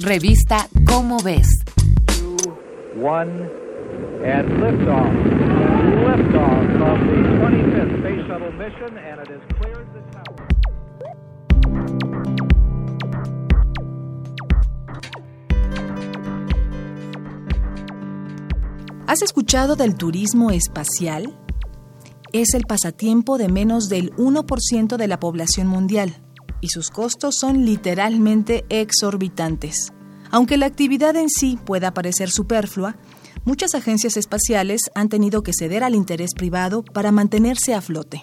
Revista Cómo ves. and liftoff. Liftoff of the 25th Space Shuttle mission, and it is cleared the tower. ¿Has escuchado del turismo espacial? Es el pasatiempo de menos del 1% de la población mundial y sus costos son literalmente exorbitantes. Aunque la actividad en sí pueda parecer superflua, muchas agencias espaciales han tenido que ceder al interés privado para mantenerse a flote.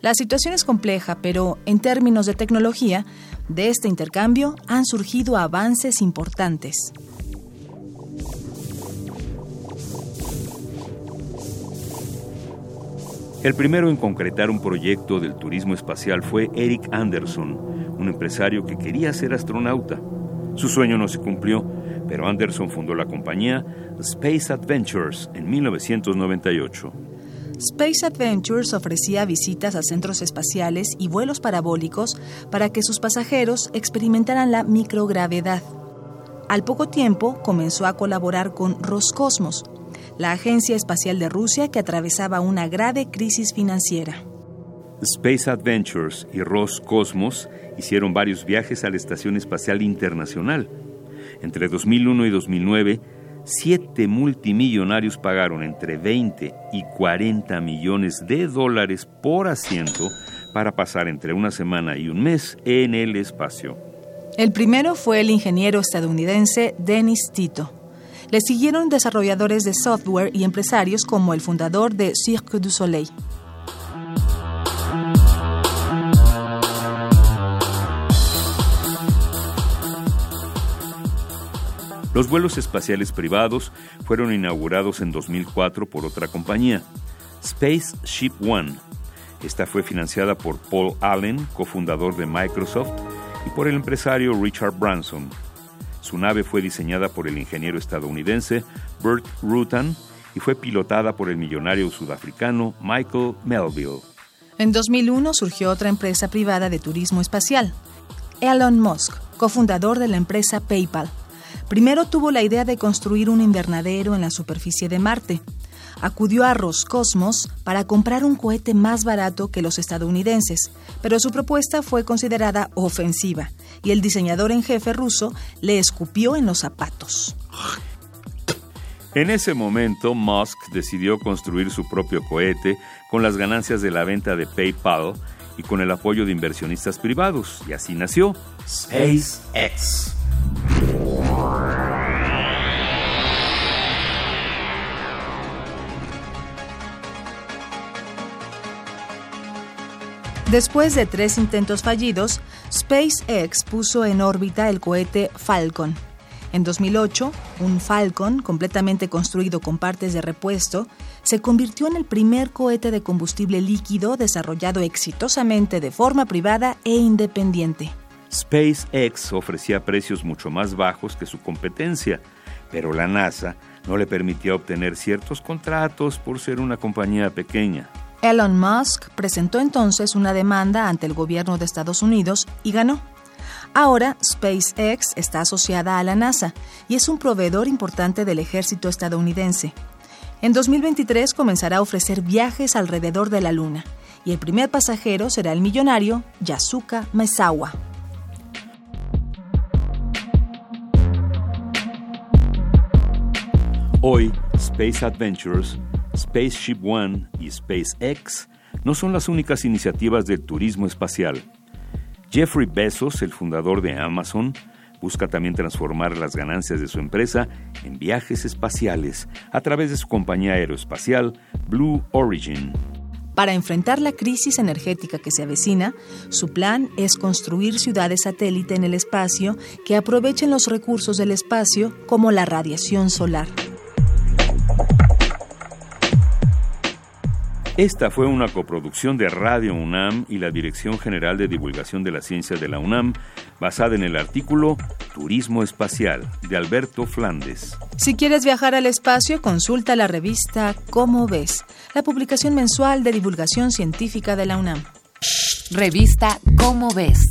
La situación es compleja, pero en términos de tecnología, de este intercambio han surgido avances importantes. El primero en concretar un proyecto del turismo espacial fue Eric Anderson, un empresario que quería ser astronauta. Su sueño no se cumplió, pero Anderson fundó la compañía Space Adventures en 1998. Space Adventures ofrecía visitas a centros espaciales y vuelos parabólicos para que sus pasajeros experimentaran la microgravedad. Al poco tiempo comenzó a colaborar con Roscosmos, la agencia espacial de Rusia que atravesaba una grave crisis financiera. Space Adventures y Roscosmos hicieron varios viajes a la Estación Espacial Internacional. Entre 2001 y 2009, siete multimillonarios pagaron entre 20 y 40 millones de dólares por asiento para pasar entre una semana y un mes en el espacio. El primero fue el ingeniero estadounidense Dennis Tito. Le siguieron desarrolladores de software y empresarios como el fundador de Cirque du Soleil. Los vuelos espaciales privados fueron inaugurados en 2004 por otra compañía, Spaceship One. Esta fue financiada por Paul Allen, cofundador de Microsoft, y por el empresario Richard Branson. Su nave fue diseñada por el ingeniero estadounidense Bert Rutan y fue pilotada por el millonario sudafricano Michael Melville. En 2001 surgió otra empresa privada de turismo espacial, Elon Musk, cofundador de la empresa PayPal. Primero tuvo la idea de construir un invernadero en la superficie de Marte. Acudió a Roscosmos para comprar un cohete más barato que los estadounidenses, pero su propuesta fue considerada ofensiva y el diseñador en jefe ruso le escupió en los zapatos. En ese momento, Musk decidió construir su propio cohete con las ganancias de la venta de PayPal y con el apoyo de inversionistas privados, y así nació SpaceX. Después de tres intentos fallidos, SpaceX puso en órbita el cohete Falcon. En 2008, un Falcon, completamente construido con partes de repuesto, se convirtió en el primer cohete de combustible líquido desarrollado exitosamente de forma privada e independiente. SpaceX ofrecía precios mucho más bajos que su competencia, pero la NASA no le permitía obtener ciertos contratos por ser una compañía pequeña. Elon Musk presentó entonces una demanda ante el gobierno de Estados Unidos y ganó. Ahora, SpaceX está asociada a la NASA y es un proveedor importante del ejército estadounidense. En 2023 comenzará a ofrecer viajes alrededor de la Luna y el primer pasajero será el millonario Yasuka Maezawa. Hoy, Space Adventures Spaceship One y SpaceX no son las únicas iniciativas del turismo espacial. Jeffrey Bezos, el fundador de Amazon, busca también transformar las ganancias de su empresa en viajes espaciales a través de su compañía aeroespacial Blue Origin. Para enfrentar la crisis energética que se avecina, su plan es construir ciudades satélite en el espacio que aprovechen los recursos del espacio como la radiación solar. Esta fue una coproducción de Radio UNAM y la Dirección General de Divulgación de la Ciencia de la UNAM, basada en el artículo Turismo Espacial de Alberto Flandes. Si quieres viajar al espacio, consulta la revista Cómo ves, la publicación mensual de divulgación científica de la UNAM. Revista Cómo ves